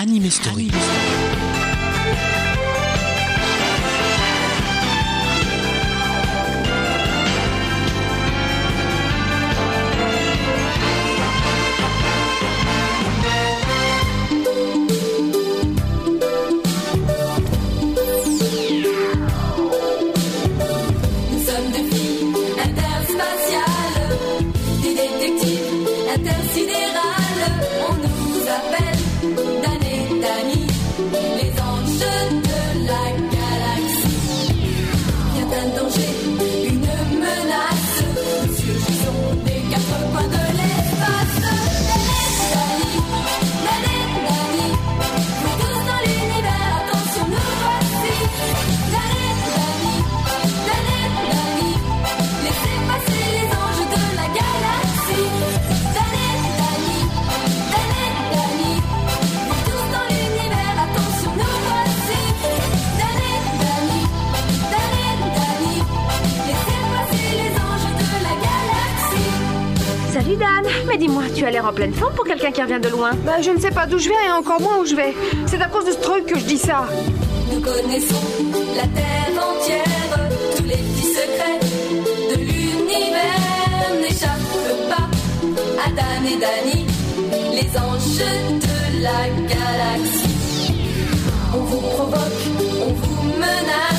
Anime Story. Dis-moi, tu as l'air en pleine forme pour quelqu'un qui revient de loin. Bah, je ne sais pas d'où je viens et encore moins où je vais. C'est à cause de ce truc que je dis ça. Nous connaissons la terre entière, tous les petits secrets de l'univers n'échappent pas à Dan et Dani, les anges de la galaxie. On vous provoque, on vous menace,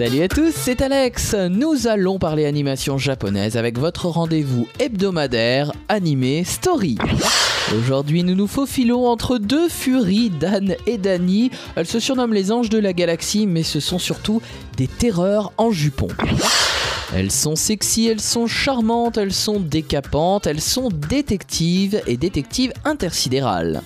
Salut à tous, c'est Alex. Nous allons parler animation japonaise avec votre rendez-vous hebdomadaire animé Story. Aujourd'hui, nous nous faufilons entre deux furies, Dan et Dani. Elles se surnomment les anges de la galaxie, mais ce sont surtout des terreurs en jupon. Elles sont sexy, elles sont charmantes, elles sont décapantes, elles sont détectives et détectives intersidérales.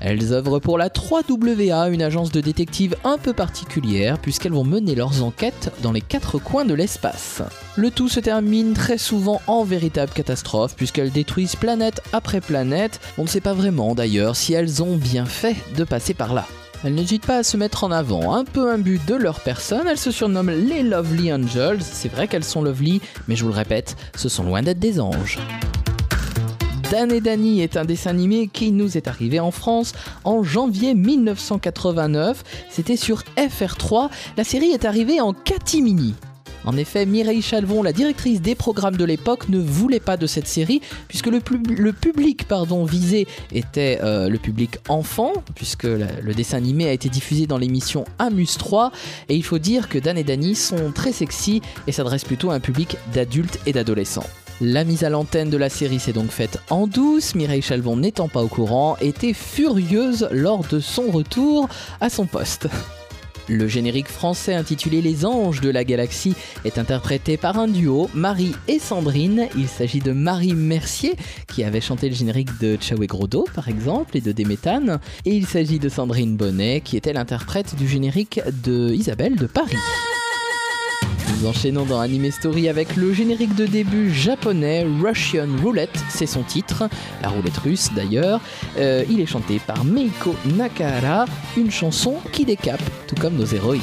Elles œuvrent pour la 3WA, une agence de détectives un peu particulière, puisqu'elles vont mener leurs enquêtes dans les quatre coins de l'espace. Le tout se termine très souvent en véritable catastrophe, puisqu'elles détruisent planète après planète. On ne sait pas vraiment d'ailleurs si elles ont bien fait de passer par là. Elles n'hésitent pas à se mettre en avant, un peu imbues de leur personne, elles se surnomment les Lovely Angels. C'est vrai qu'elles sont lovely, mais je vous le répète, ce sont loin d'être des anges. Dan et Dani est un dessin animé qui nous est arrivé en France en janvier 1989. C'était sur FR3. La série est arrivée en catimini. En effet, Mireille Chalvon, la directrice des programmes de l'époque, ne voulait pas de cette série puisque le, pub- le public visé était euh, le public enfant, puisque le dessin animé a été diffusé dans l'émission Amuse 3. Et il faut dire que Dan et Dani sont très sexy et s'adressent plutôt à un public d'adultes et d'adolescents. La mise à l'antenne de la série s'est donc faite en douce, Mireille Chalvon n'étant pas au courant, était furieuse lors de son retour à son poste. Le générique français intitulé Les Anges de la Galaxie est interprété par un duo, Marie et Sandrine. Il s'agit de Marie Mercier, qui avait chanté le générique de et Grodo, par exemple, et de Déméthane. Et il s'agit de Sandrine Bonnet, qui était l'interprète du générique de Isabelle de Paris. Nous enchaînons dans Anime Story avec le générique de début japonais Russian Roulette, c'est son titre, la roulette russe d'ailleurs. Euh, il est chanté par Meiko Nakahara, une chanson qui décape, tout comme nos héroïnes.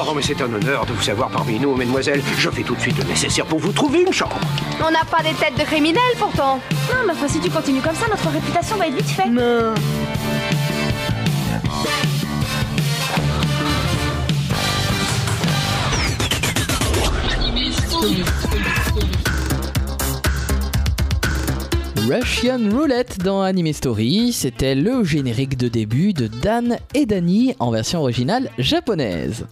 Oh, mais c'est un honneur de vous avoir parmi nous, mesdemoiselles. Je fais tout de suite le nécessaire pour vous trouver une chambre. On n'a pas des têtes de criminels pourtant Non, mais enfin, si tu continues comme ça, notre réputation va être vite faite. Russian Roulette dans Anime Story, c'était le générique de début de Dan et Danny en version originale japonaise.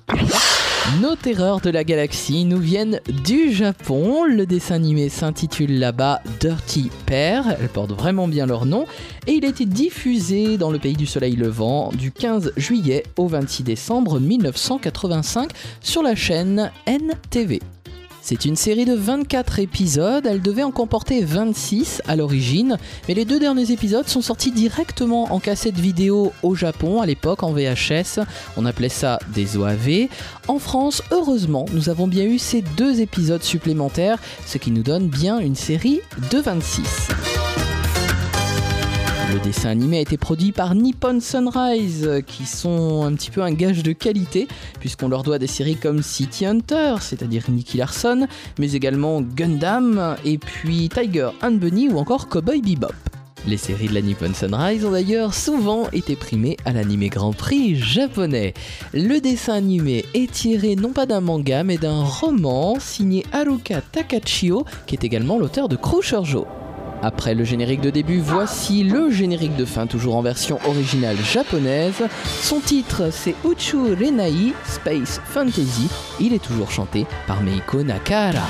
Nos terreurs de la galaxie nous viennent du Japon. Le dessin animé s'intitule là-bas Dirty Pair. Elles portent vraiment bien leur nom. Et il a été diffusé dans le pays du soleil levant du 15 juillet au 26 décembre 1985 sur la chaîne NTV. C'est une série de 24 épisodes, elle devait en comporter 26 à l'origine, mais les deux derniers épisodes sont sortis directement en cassette vidéo au Japon, à l'époque en VHS, on appelait ça des OAV. En France, heureusement, nous avons bien eu ces deux épisodes supplémentaires, ce qui nous donne bien une série de 26. Le dessin animé a été produit par Nippon Sunrise, qui sont un petit peu un gage de qualité, puisqu'on leur doit des séries comme City Hunter, c'est-à-dire Nicky Larson, mais également Gundam, et puis Tiger and Bunny ou encore Cowboy Bebop. Les séries de la Nippon Sunrise ont d'ailleurs souvent été primées à l'animé Grand Prix japonais. Le dessin animé est tiré non pas d'un manga mais d'un roman signé Haruka Takachio, qui est également l'auteur de Croucher après le générique de début, voici le générique de fin, toujours en version originale japonaise. Son titre, c'est Uchu Renai Space Fantasy. Il est toujours chanté par Meiko Nakahara.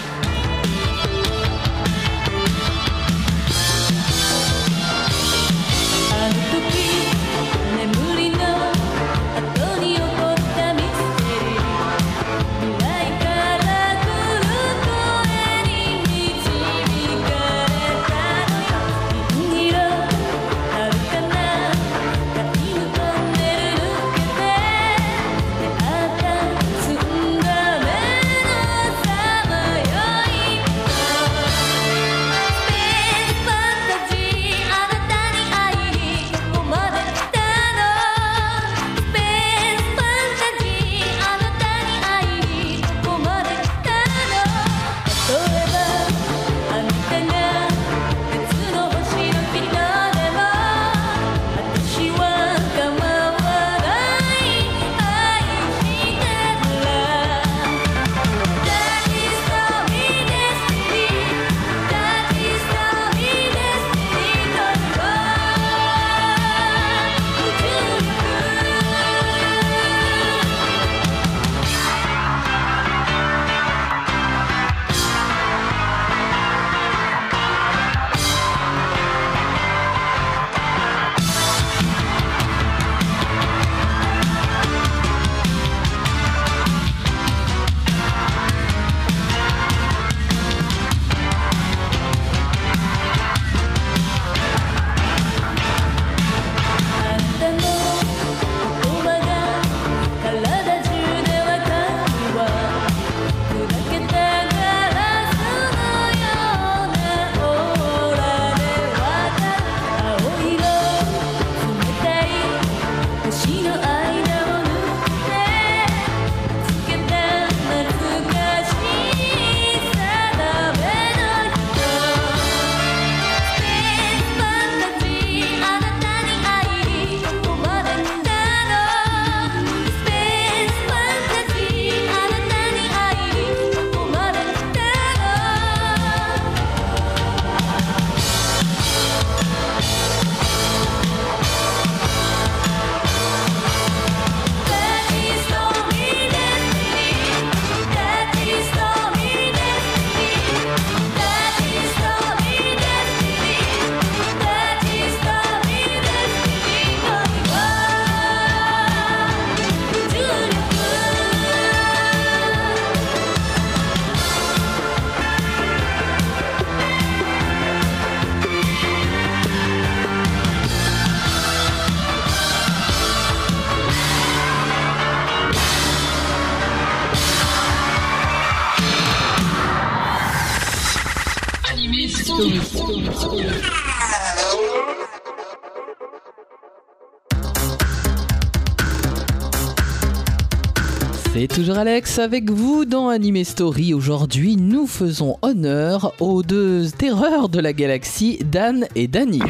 Alex avec vous dans Anime Story. Aujourd'hui, nous faisons honneur aux deux terreurs de la galaxie, Dan et Danny.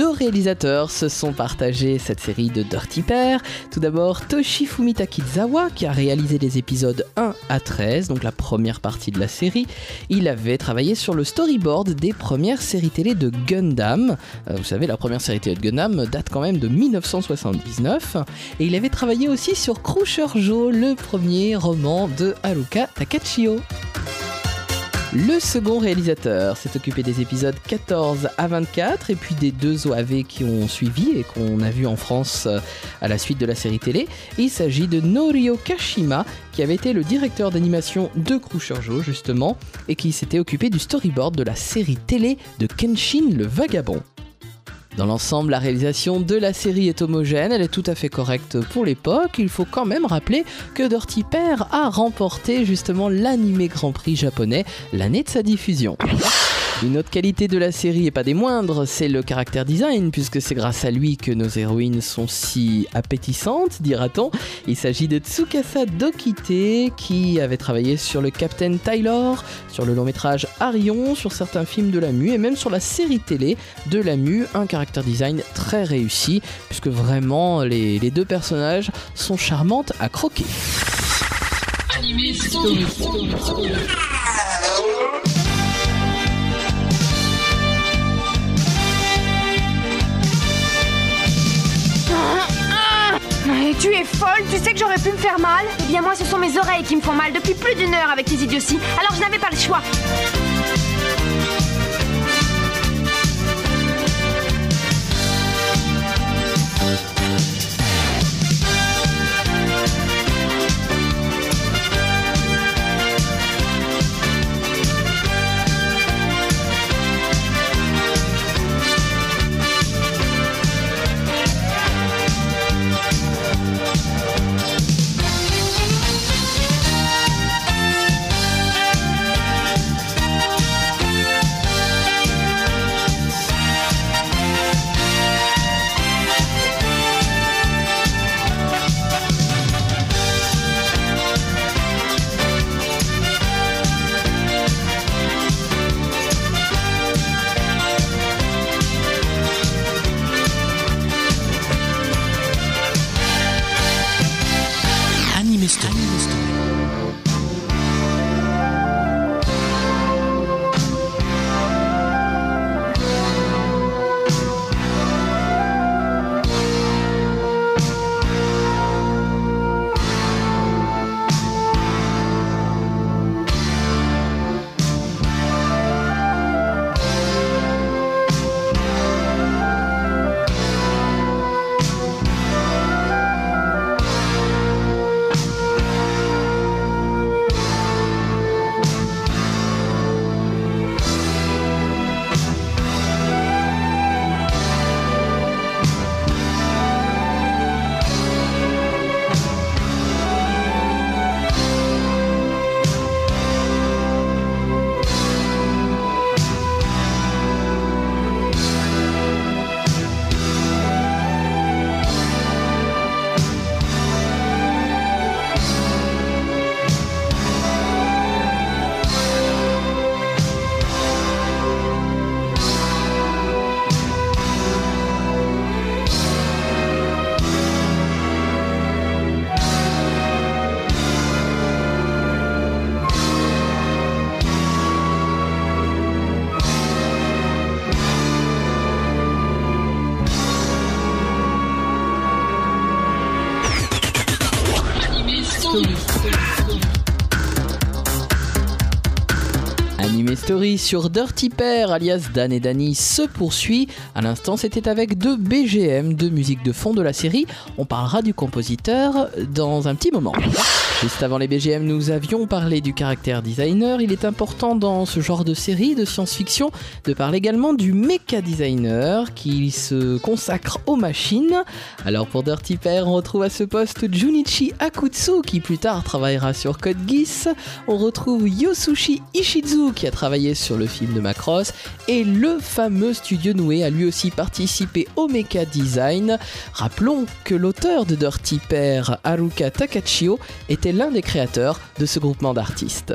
Deux réalisateurs se sont partagés cette série de Dirty Pair. Tout d'abord, Toshifumi Takizawa, qui a réalisé les épisodes 1 à 13, donc la première partie de la série. Il avait travaillé sur le storyboard des premières séries télé de Gundam. Euh, vous savez, la première série télé de Gundam date quand même de 1979. Et il avait travaillé aussi sur Crusher Joe, le premier roman de Haruka Takachio. Le second réalisateur s'est occupé des épisodes 14 à 24 et puis des deux OAV qui ont suivi et qu'on a vu en France euh, à la suite de la série télé. Il s'agit de Norio Kashima qui avait été le directeur d'animation de Joe justement et qui s'était occupé du storyboard de la série télé de Kenshin le Vagabond. Dans l'ensemble, la réalisation de la série est homogène, elle est tout à fait correcte pour l'époque. Il faut quand même rappeler que Dirty Pair a remporté justement l'animé Grand Prix japonais l'année de sa diffusion. Une autre qualité de la série, et pas des moindres, c'est le caractère design, puisque c'est grâce à lui que nos héroïnes sont si appétissantes, dira-t-on. Il s'agit de Tsukasa Dokite, qui avait travaillé sur le Captain Taylor, sur le long métrage Arion, sur certains films de la MU, et même sur la série télé de la MU, un caractère design très réussi, puisque vraiment les deux personnages sont charmantes à croquer. Tu es folle, tu sais que j'aurais pu me faire mal Eh bien moi ce sont mes oreilles qui me font mal depuis plus d'une heure avec tes idioties, alors je n'avais pas le choix. Sur Dirty Pair alias Dan et Danny se poursuit. À l'instant, c'était avec deux BGM de musique de fond de la série. On parlera du compositeur dans un petit moment. Juste avant les BGM, nous avions parlé du caractère designer. Il est important dans ce genre de série de science-fiction de parler également du mecha designer qui se consacre aux machines. Alors pour Dirty Pair, on retrouve à ce poste Junichi Akutsu qui plus tard travaillera sur Code Geass. On retrouve Yosushi Ishizu qui a travaillé sur le film de Macross et le fameux studio Noué a lui aussi participé au mecha design. Rappelons que l'auteur de Dirty Pair, Haruka Takachio, était l'un des créateurs de ce groupement d'artistes.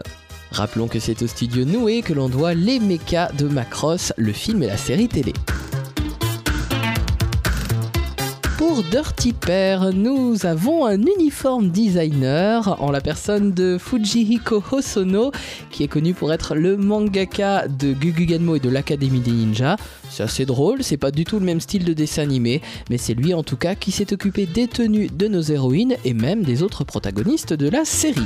Rappelons que c'est au studio Noué que l'on doit les mechas de Macross, le film et la série télé. Pour Dirty Pair, nous avons un uniforme designer en la personne de Fujihiko Hosono, qui est connu pour être le mangaka de Guguganmo et de l'Académie des Ninjas. C'est assez drôle, c'est pas du tout le même style de dessin animé, mais c'est lui en tout cas qui s'est occupé des tenues de nos héroïnes et même des autres protagonistes de la série.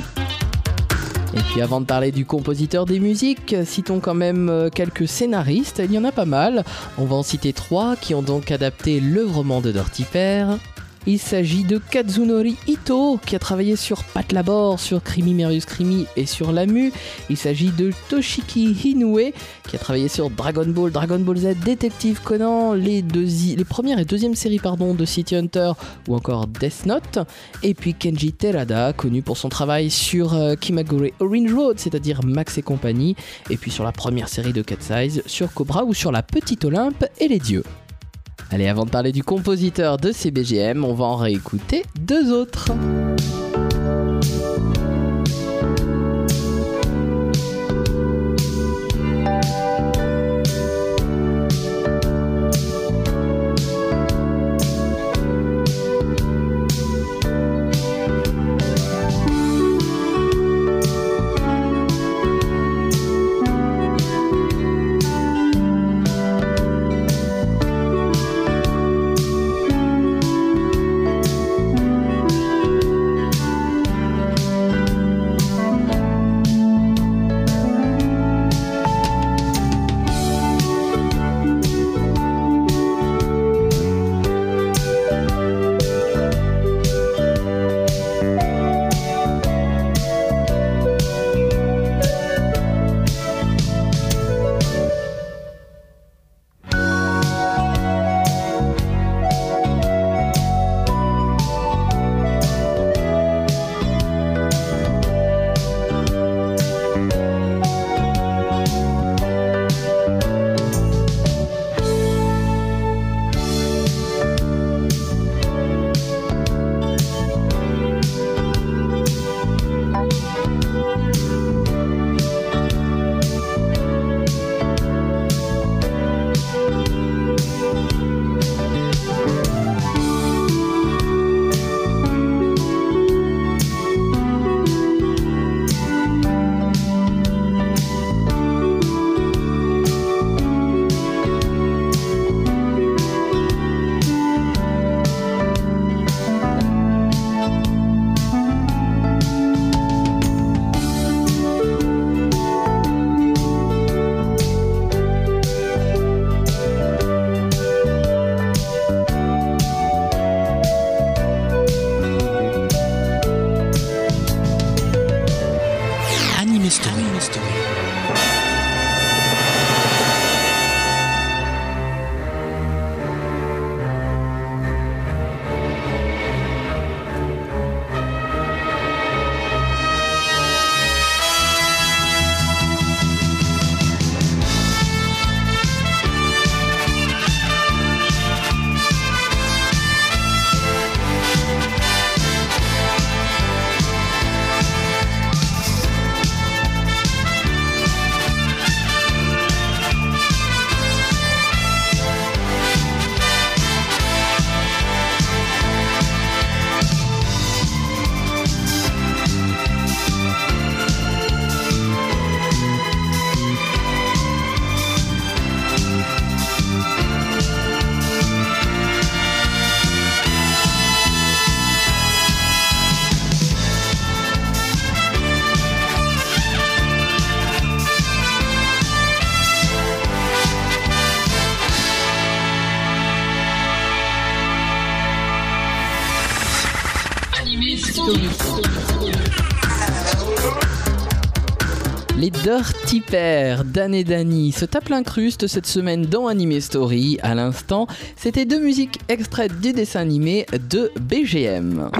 Et puis avant de parler du compositeur des musiques, citons quand même euh, quelques scénaristes, il y en a pas mal. On va en citer trois qui ont donc adapté le roman de Dirty Pair. Il s'agit de Kazunori Ito qui a travaillé sur Pat Labor, sur Crimi Merius Crimi et sur Lamu. Il s'agit de Toshiki Inoue qui a travaillé sur Dragon Ball, Dragon Ball Z, Detective Conan, les, les premières et deuxième séries de City Hunter ou encore Death Note. Et puis Kenji Terada, connu pour son travail sur euh, Kimagure Orange Road, c'est-à-dire Max et compagnie. Et puis sur la première série de Cat Size, sur Cobra ou sur la Petite Olympe et les Dieux. Allez, avant de parler du compositeur de CBGM, on va en réécouter deux autres. Pairs, Dan et Danny, se tapent l'incruste cette semaine dans Anime Story. À l'instant, c'était deux musiques extraites du dessin animé de BGM.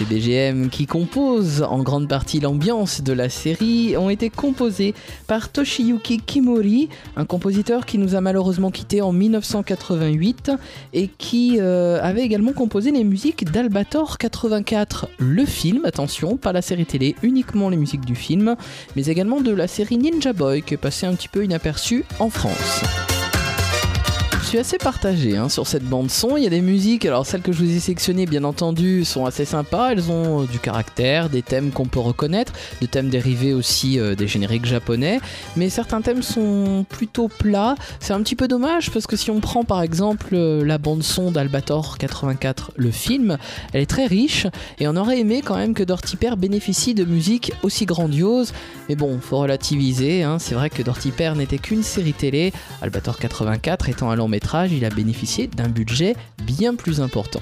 Ces BGM qui composent en grande partie l'ambiance de la série ont été composés par Toshiyuki Kimori, un compositeur qui nous a malheureusement quitté en 1988 et qui euh, avait également composé les musiques d'Albator 84, le film, attention, pas la série télé, uniquement les musiques du film, mais également de la série Ninja Boy qui est passée un petit peu inaperçue en France. Suis assez partagé hein, sur cette bande son. Il y a des musiques, alors celles que je vous ai sélectionnées, bien entendu, sont assez sympas. Elles ont euh, du caractère, des thèmes qu'on peut reconnaître, des thèmes dérivés aussi euh, des génériques japonais. Mais certains thèmes sont plutôt plats. C'est un petit peu dommage parce que si on prend par exemple euh, la bande son d'Albator 84, le film, elle est très riche et on aurait aimé quand même que Dorty Pair bénéficie de musique aussi grandiose. Mais bon, faut relativiser. hein. C'est vrai que Dorty Pair n'était qu'une série télé. Albator 84 étant un long métrage, il a bénéficié d'un budget bien plus important.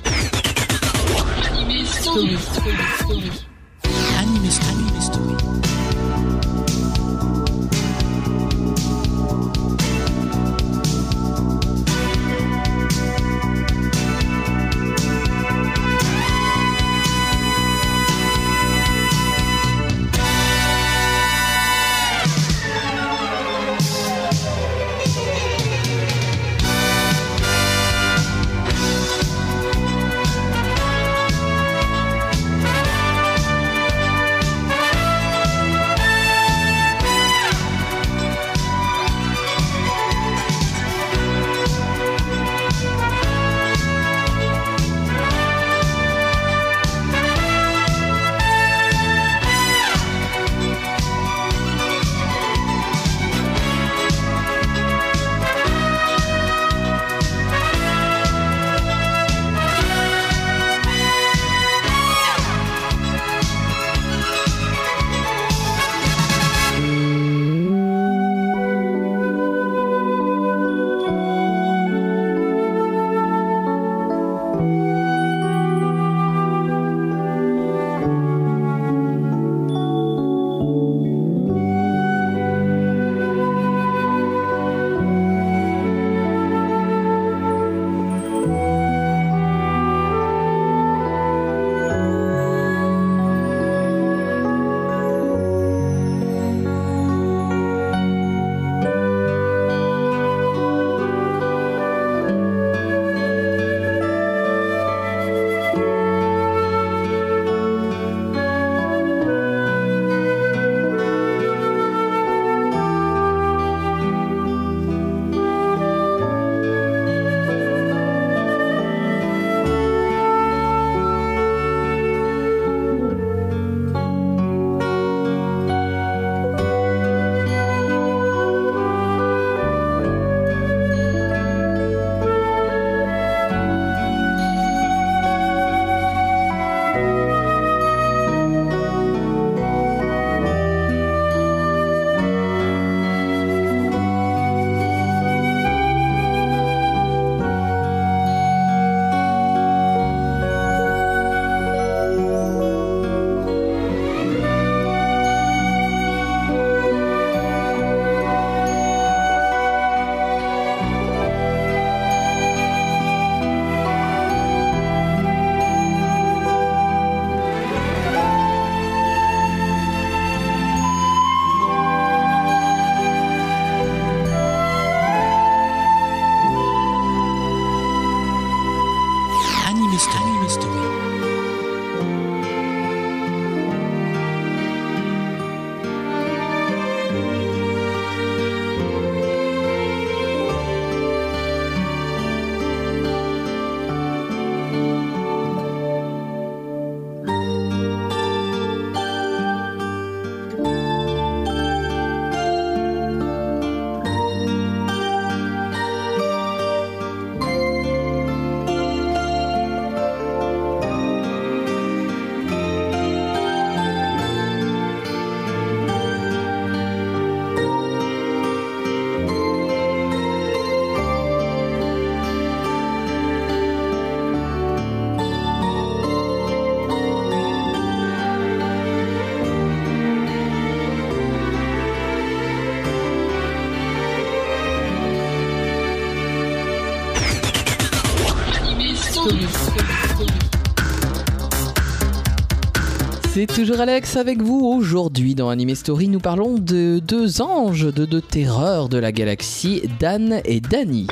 Toujours Alex avec vous. Aujourd'hui dans Anime Story, nous parlons de deux anges de deux terreurs de la galaxie, Dan et Danny.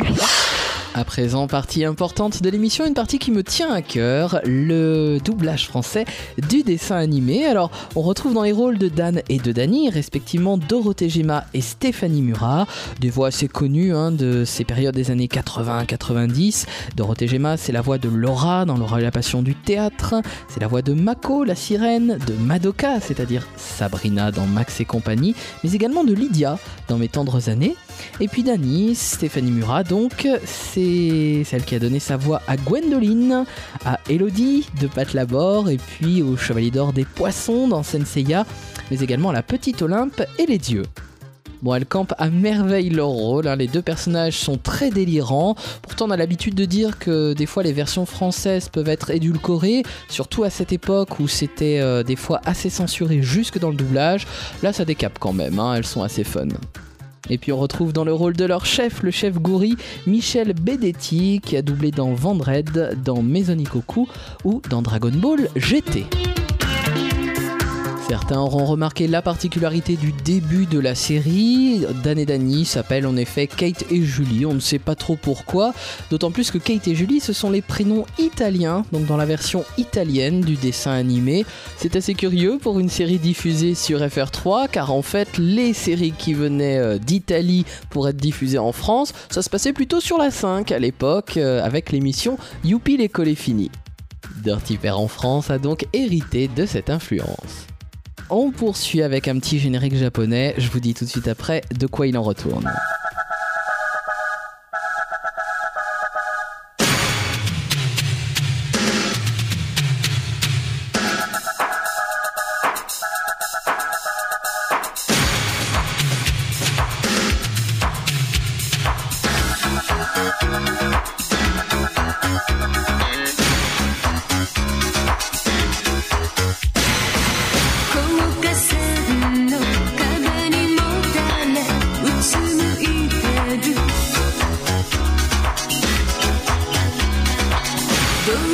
À présent, partie importante de l'émission, une partie qui me tient à cœur, le doublage français du dessin animé. Alors, on retrouve dans les rôles de Dan et de Danny, respectivement Dorothée Gemma et Stéphanie Murat, des voix assez connues hein, de ces périodes des années 80-90. Dorothée Gemma, c'est la voix de Laura dans Laura et la passion du théâtre, c'est la voix de Mako, la sirène, de Madoka, c'est-à-dire Sabrina dans Max et compagnie, mais également de Lydia dans Mes tendres années. Et puis Dani, Stéphanie Murat, donc, c'est celle qui a donné sa voix à Gwendoline, à Elodie de Pat Labor, et puis au Chevalier d'Or des Poissons dans Senseiya, mais également à la Petite Olympe et les Dieux. Bon, elles campent à merveille leur rôle, hein. les deux personnages sont très délirants, pourtant on a l'habitude de dire que des fois les versions françaises peuvent être édulcorées, surtout à cette époque où c'était euh, des fois assez censuré jusque dans le doublage, là ça décape quand même, hein. elles sont assez fun. Et puis on retrouve dans le rôle de leur chef, le chef Gouri, Michel Bedetti, qui a doublé dans Vendred, dans Maisonikoku ou dans Dragon Ball GT. Certains auront remarqué la particularité du début de la série. Dan et Danny s'appellent en effet Kate et Julie. On ne sait pas trop pourquoi. D'autant plus que Kate et Julie, ce sont les prénoms italiens, donc dans la version italienne du dessin animé. C'est assez curieux pour une série diffusée sur FR3, car en fait, les séries qui venaient euh, d'Italie pour être diffusées en France, ça se passait plutôt sur la 5 à l'époque, euh, avec l'émission Youpi l'école est finie. Dirty Pair en France a donc hérité de cette influence. On poursuit avec un petit générique japonais. Je vous dis tout de suite après de quoi il en retourne.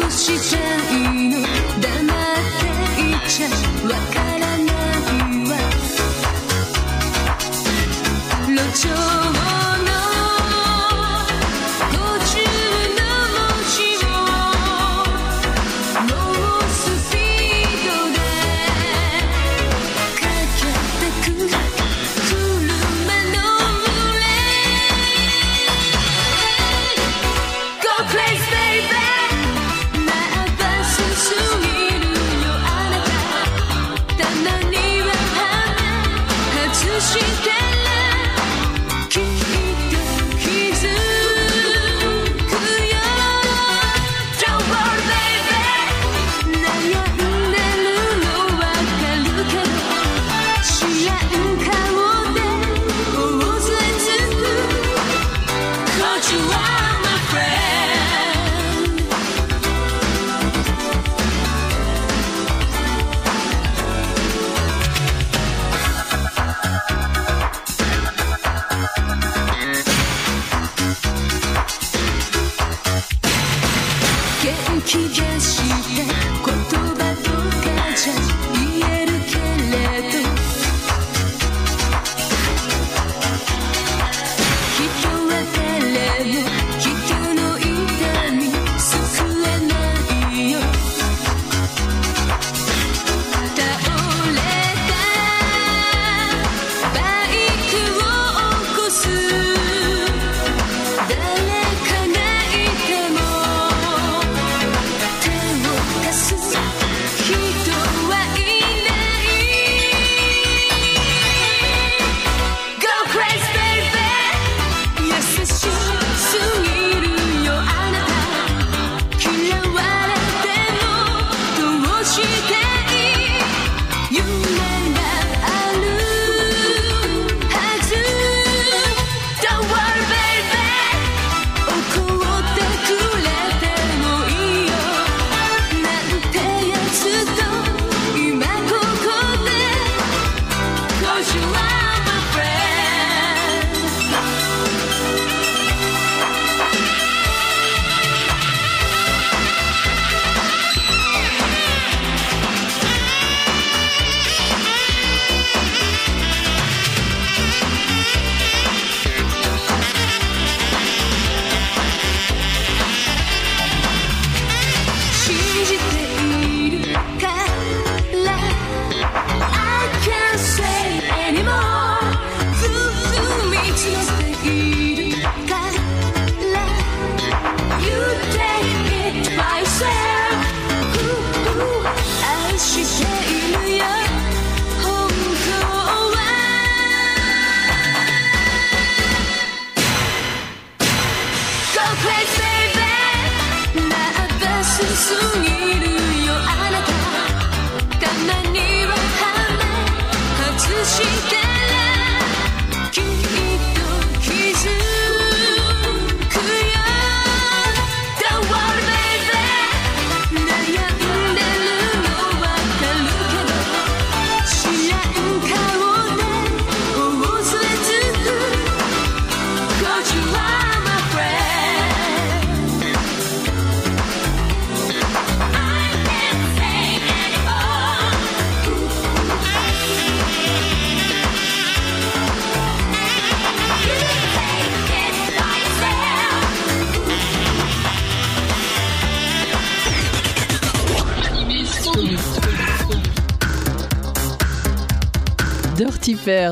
どうしちいの黙っていっちゃわかる。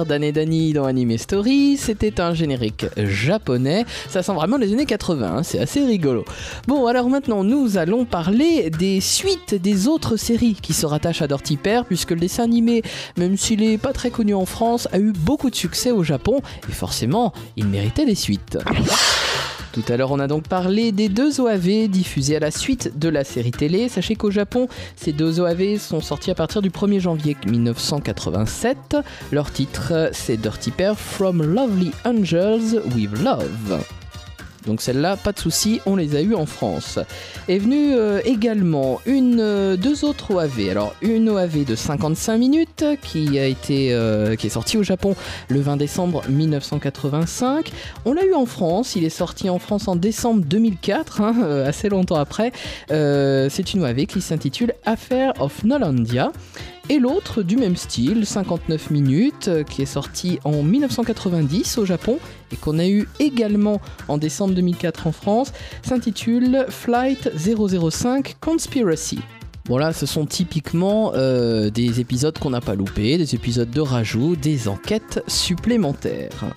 Pair d'Anne et Dany dans Anime Story, c'était un générique japonais. Ça sent vraiment les années 80, hein, c'est assez rigolo. Bon, alors maintenant, nous allons parler des suites des autres séries qui se rattachent à Dirty puisque le dessin animé, même s'il est pas très connu en France, a eu beaucoup de succès au Japon, et forcément, il méritait des suites. Tout à l'heure, on a donc parlé des deux OAV diffusés à la suite de la série télé. Sachez qu'au Japon, ces deux OAV sont sortis à partir du 1er janvier 1987. Leur titre, c'est Dirty Pair From Lovely Angels with Love. Donc celle-là, pas de souci, on les a eu en France. Est venue euh, également une, euh, deux autres OAV. Alors une OAV de 55 minutes qui a été, euh, qui est sortie au Japon le 20 décembre 1985. On l'a eu en France. Il est sorti en France en décembre 2004, hein, assez longtemps après. C'est une OAV qui s'intitule Affair of Nolandia. Et l'autre du même style, 59 minutes, euh, qui est sorti en 1990 au Japon et qu'on a eu également en décembre 2004 en France, s'intitule Flight 005 Conspiracy. Bon là, ce sont typiquement euh, des épisodes qu'on n'a pas loupés, des épisodes de rajout, des enquêtes supplémentaires.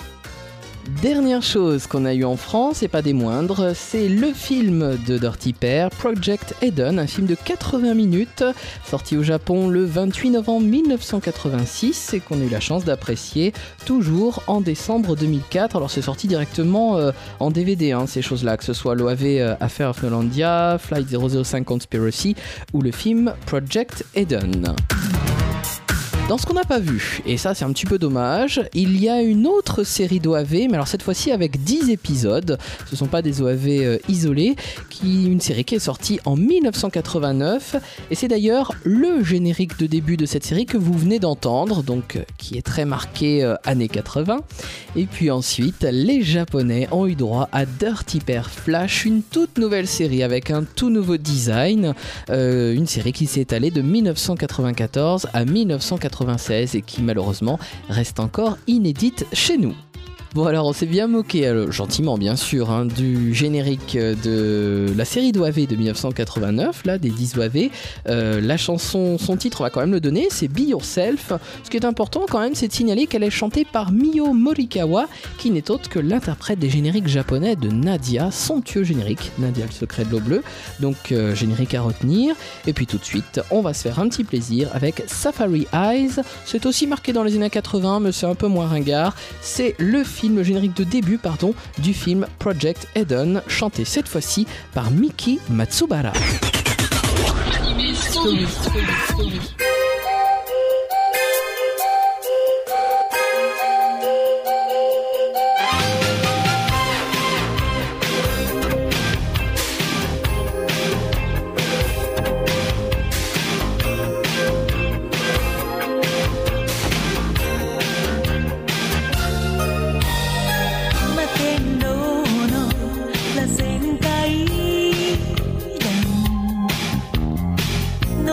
Dernière chose qu'on a eu en France, et pas des moindres, c'est le film de Dirty Pair, Project Eden, un film de 80 minutes, sorti au Japon le 28 novembre 1986 et qu'on a eu la chance d'apprécier toujours en décembre 2004. Alors c'est sorti directement euh, en DVD, hein, ces choses-là, que ce soit l'OAV euh, Affair of Nolandia, Flight 005 Conspiracy ou le film Project Eden. Dans ce qu'on n'a pas vu, et ça c'est un petit peu dommage, il y a une autre série d'OAV, mais alors cette fois-ci avec 10 épisodes, ce ne sont pas des OAV euh, isolés, qui, une série qui est sortie en 1989, et c'est d'ailleurs le générique de début de cette série que vous venez d'entendre, donc euh, qui est très marqué euh, années 80. Et puis ensuite, les Japonais ont eu droit à Dirty Pair Flash, une toute nouvelle série avec un tout nouveau design, une série qui s'est étalée de 1994 à 1996 et qui malheureusement reste encore inédite chez nous. Bon alors on s'est bien moqué, euh, gentiment bien sûr, hein, du générique de la série d'OAV de 1989, là des 10 OAV. Euh, la chanson, son titre on va quand même le donner, c'est Be Yourself. Ce qui est important quand même c'est de signaler qu'elle est chantée par Mio Morikawa, qui n'est autre que l'interprète des génériques japonais de Nadia, somptueux générique, Nadia le secret de l'eau bleue, donc euh, générique à retenir. Et puis tout de suite on va se faire un petit plaisir avec Safari Eyes, c'est aussi marqué dans les années 80 mais c'est un peu moins ringard, c'est le film le générique de début pardon, du film Project Eden, chanté cette fois-ci par Miki Matsubara.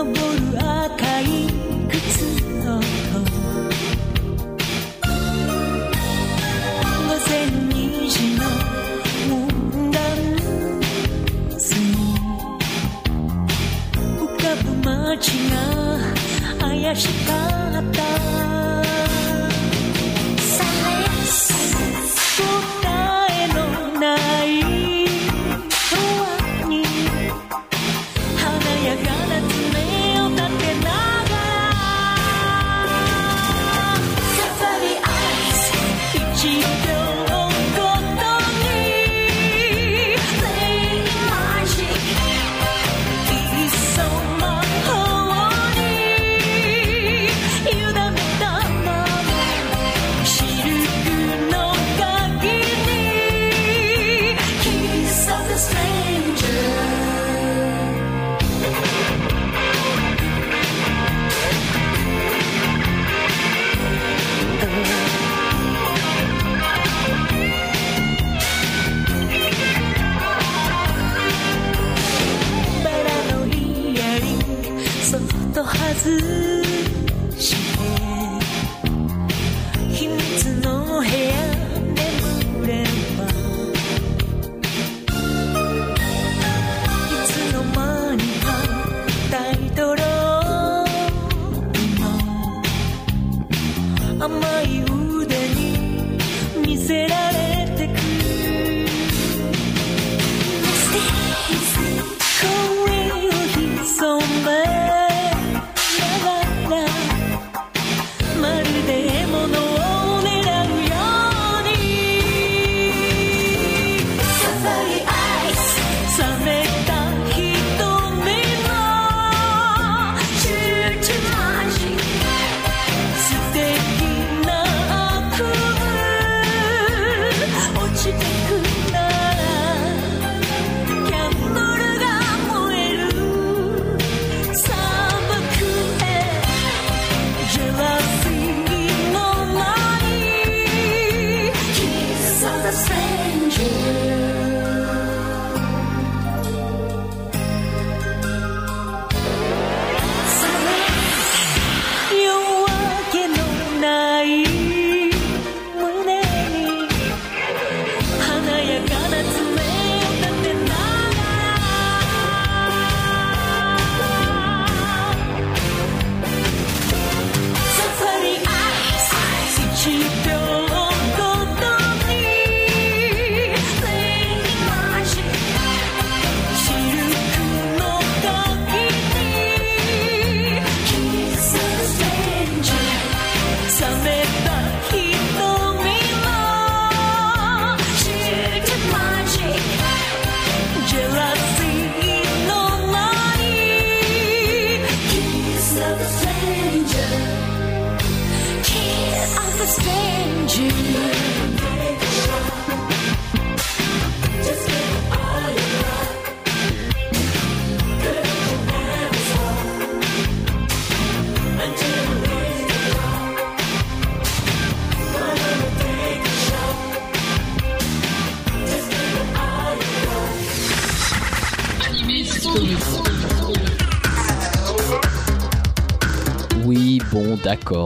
段登る赤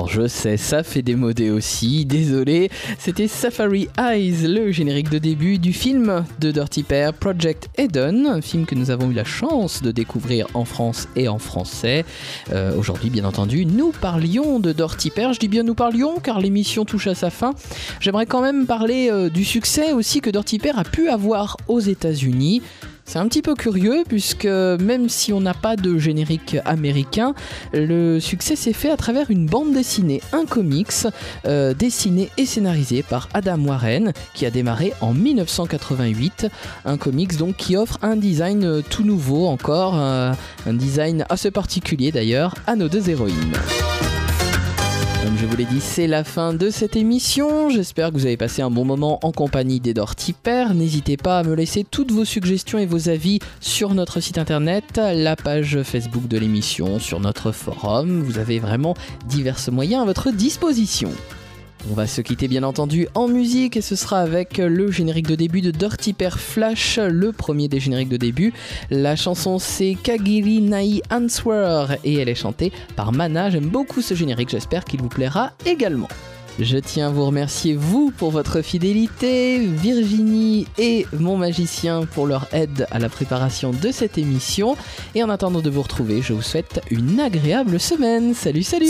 je sais, ça fait démodé aussi, désolé. C'était Safari Eyes, le générique de début du film de Dirty Pair, Project Eden, un film que nous avons eu la chance de découvrir en France et en français. Euh, Aujourd'hui, bien entendu, nous parlions de Dirty Pair. Je dis bien nous parlions car l'émission touche à sa fin. J'aimerais quand même parler euh, du succès aussi que Dirty Pair a pu avoir aux États-Unis. C'est un petit peu curieux puisque même si on n'a pas de générique américain, le succès s'est fait à travers une bande dessinée, un comics euh, dessiné et scénarisé par Adam Warren qui a démarré en 1988. Un comics donc qui offre un design euh, tout nouveau encore, euh, un design assez particulier d'ailleurs à nos deux héroïnes. Comme je vous l'ai dit, c'est la fin de cette émission. J'espère que vous avez passé un bon moment en compagnie d'Edor Tipper. N'hésitez pas à me laisser toutes vos suggestions et vos avis sur notre site internet, la page Facebook de l'émission, sur notre forum. Vous avez vraiment divers moyens à votre disposition. On va se quitter bien entendu en musique et ce sera avec le générique de début de Dirty Pair Flash, le premier des génériques de début. La chanson c'est Kagiri Nai Answer et elle est chantée par Mana. J'aime beaucoup ce générique, j'espère qu'il vous plaira également. Je tiens à vous remercier, vous, pour votre fidélité, Virginie et mon magicien pour leur aide à la préparation de cette émission. Et en attendant de vous retrouver, je vous souhaite une agréable semaine. Salut, salut